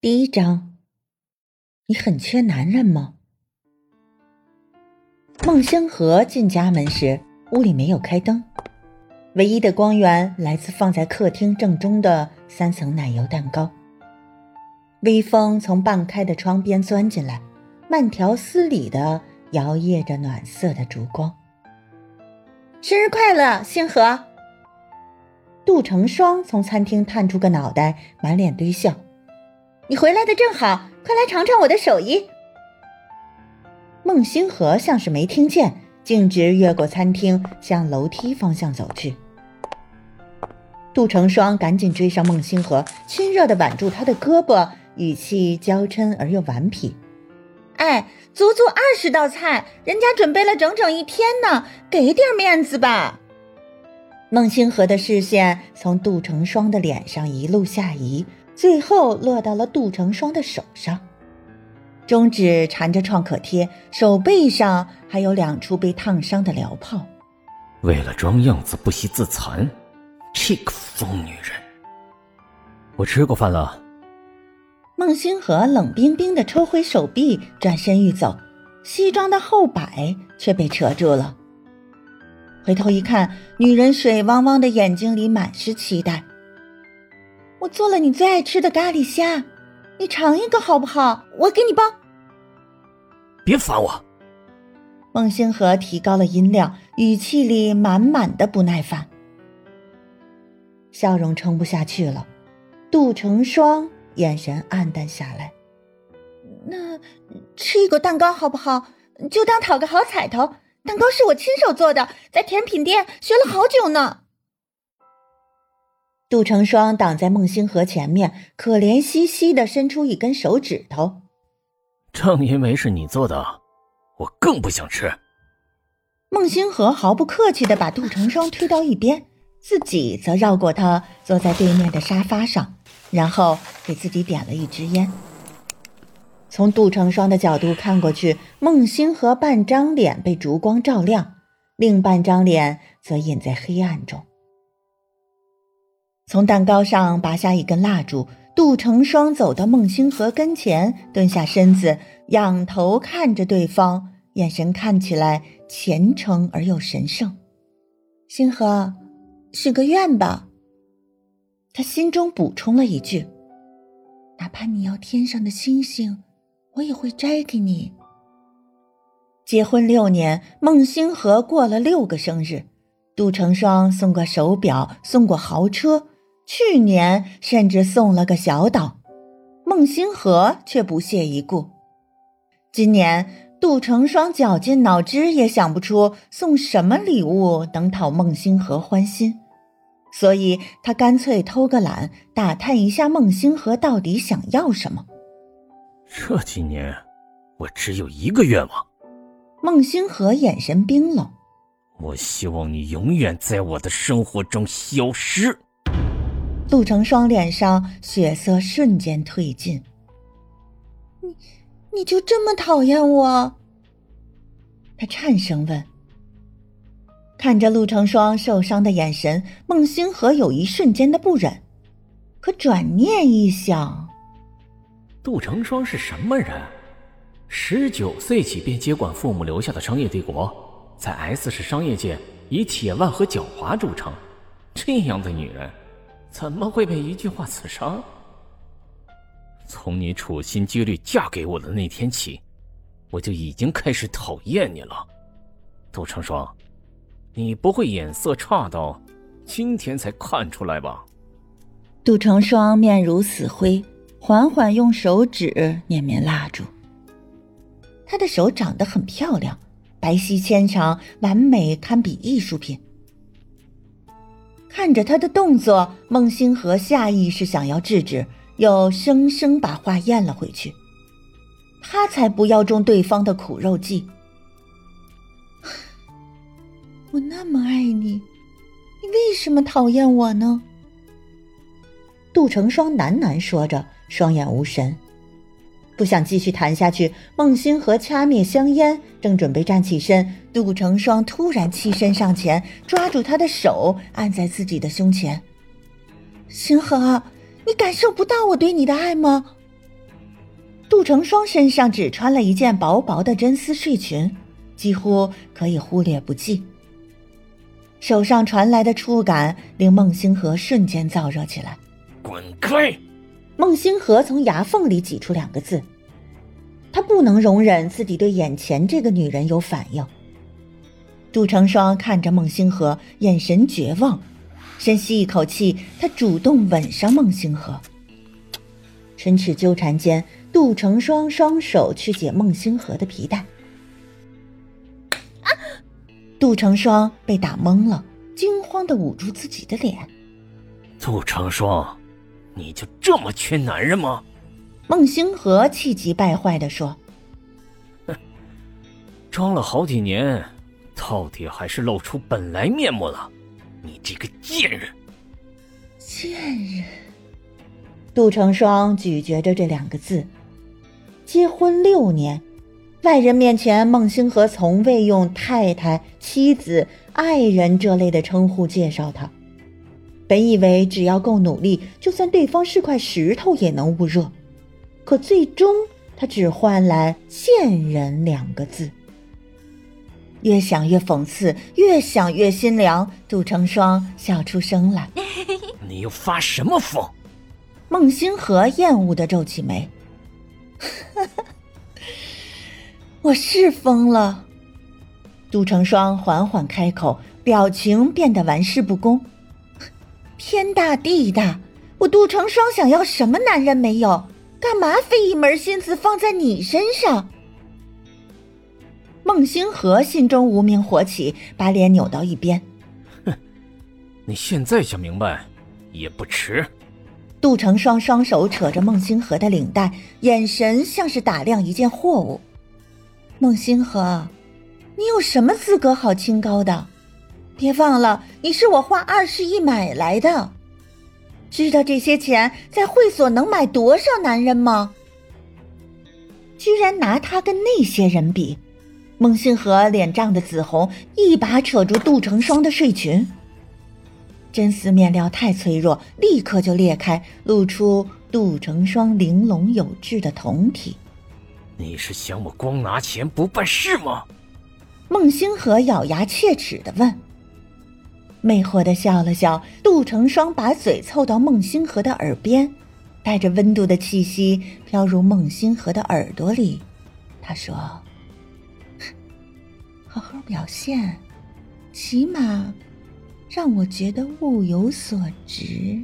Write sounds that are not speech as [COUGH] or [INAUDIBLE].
第一章，你很缺男人吗？孟星河进家门时，屋里没有开灯，唯一的光源来自放在客厅正中的三层奶油蛋糕。微风从半开的窗边钻进来，慢条斯理的摇曳着暖色的烛光。生日快乐，星河！杜成双从餐厅探出个脑袋，满脸堆笑。你回来的正好，快来尝尝我的手艺。孟星河像是没听见，径直越过餐厅，向楼梯方向走去。杜成双赶紧追上孟星河，亲热的挽住他的胳膊，语气娇嗔而又顽皮：“哎，足足二十道菜，人家准备了整整一天呢，给点面子吧。”孟星河的视线从杜成双的脸上一路下移。最后落到了杜成双的手上，中指缠着创可贴，手背上还有两处被烫伤的燎泡。为了装样子不惜自残，这个疯女人！我吃过饭了。孟星河冷冰冰的抽回手臂，转身欲走，西装的后摆却被扯住了。回头一看，女人水汪汪的眼睛里满是期待。我做了你最爱吃的咖喱虾，你尝一个好不好？我给你包。别烦我！孟星河提高了音量，语气里满满的不耐烦。笑容撑不下去了，杜成双眼神暗淡下来。那吃一个蛋糕好不好？就当讨个好彩头。蛋糕是我亲手做的，在甜品店学了好久呢。杜成双挡在孟星河前面，可怜兮兮的伸出一根手指头。正因为是你做的，我更不想吃。孟星河毫不客气的把杜成双推到一边，自己则绕过他，坐在对面的沙发上，然后给自己点了一支烟。从杜成双的角度看过去，孟星河半张脸被烛光照亮，另半张脸则隐在黑暗中。从蛋糕上拔下一根蜡烛，杜成双走到孟星河跟前，蹲下身子，仰头看着对方，眼神看起来虔诚而又神圣。星河，许个愿吧。他心中补充了一句：“哪怕你要天上的星星，我也会摘给你。”结婚六年，孟星河过了六个生日，杜成双送过手表，送过豪车。去年甚至送了个小岛，孟星河却不屑一顾。今年杜成双绞尽脑汁也想不出送什么礼物能讨孟星河欢心，所以他干脆偷个懒，打探一下孟星河到底想要什么。这几年，我只有一个愿望。孟星河眼神冰冷，我希望你永远在我的生活中消失。杜成双脸上血色瞬间褪尽。你，你就这么讨厌我？他颤声问。看着陆成双受伤的眼神，孟星河有一瞬间的不忍，可转念一想，杜成双是什么人？十九岁起便接管父母留下的商业帝国，在 S 市商业界以铁腕和狡猾著称，这样的女人。怎么会被一句话刺伤？从你处心积虑嫁给我的那天起，我就已经开始讨厌你了，杜成双，你不会眼色差到今天才看出来吧？杜成双面如死灰，缓缓用手指捻灭蜡烛。他的手长得很漂亮，白皙纤长，完美堪比艺术品。看着他的动作，孟星河下意识想要制止，又生生把话咽了回去。他才不要中对方的苦肉计。[SIGHS] 我那么爱你，你为什么讨厌我呢？杜成双喃喃说着，双眼无神。不想继续谈下去，孟星河掐灭香烟，正准备站起身，杜成双突然欺身上前，抓住他的手，按在自己的胸前。星河，你感受不到我对你的爱吗？杜成双身上只穿了一件薄薄的真丝睡裙，几乎可以忽略不计。手上传来的触感令孟星河瞬间燥热起来。滚开！孟星河从牙缝里挤出两个字。他不能容忍自己对眼前这个女人有反应。杜成双看着孟星河，眼神绝望，深吸一口气，他主动吻上孟星河。唇齿纠缠间，杜成双双手去解孟星河的皮带。啊！杜成双被打懵了，惊慌的捂住自己的脸。杜成双，你就这么缺男人吗？孟星河气急败坏的说：“哼，装了好几年，到底还是露出本来面目了，你这个贱人！”贱人。杜成双咀嚼着这两个字。结婚六年，外人面前，孟星河从未用太太、妻子、爱人这类的称呼介绍他。本以为只要够努力，就算对方是块石头也能捂热。可最终，他只换来“贱人”两个字。越想越讽刺，越想越心凉。杜成双笑出声来：“ [LAUGHS] 你又发什么疯？”孟星河厌恶的皱起眉：“ [LAUGHS] 我是疯了。”杜成双缓缓开口，表情变得玩世不恭：“天大地大，我杜成双想要什么男人没有？”干嘛非一门心思放在你身上？孟星河心中无名火起，把脸扭到一边。哼，你现在想明白也不迟。杜成双双手扯着孟星河的领带，眼神像是打量一件货物。孟星河，你有什么资格好清高的？别忘了，你是我花二十亿买来的。知道这些钱在会所能买多少男人吗？居然拿他跟那些人比，孟星河脸涨得紫红，一把扯住杜成双的睡裙。真丝面料太脆弱，立刻就裂开，露出杜成双玲珑有致的胴体。你是想我光拿钱不办事吗？孟星河咬牙切齿的问。魅惑的笑了笑，杜成双把嘴凑到孟星河的耳边，带着温度的气息飘入孟星河的耳朵里。他说：“好好表现，起码让我觉得物有所值。”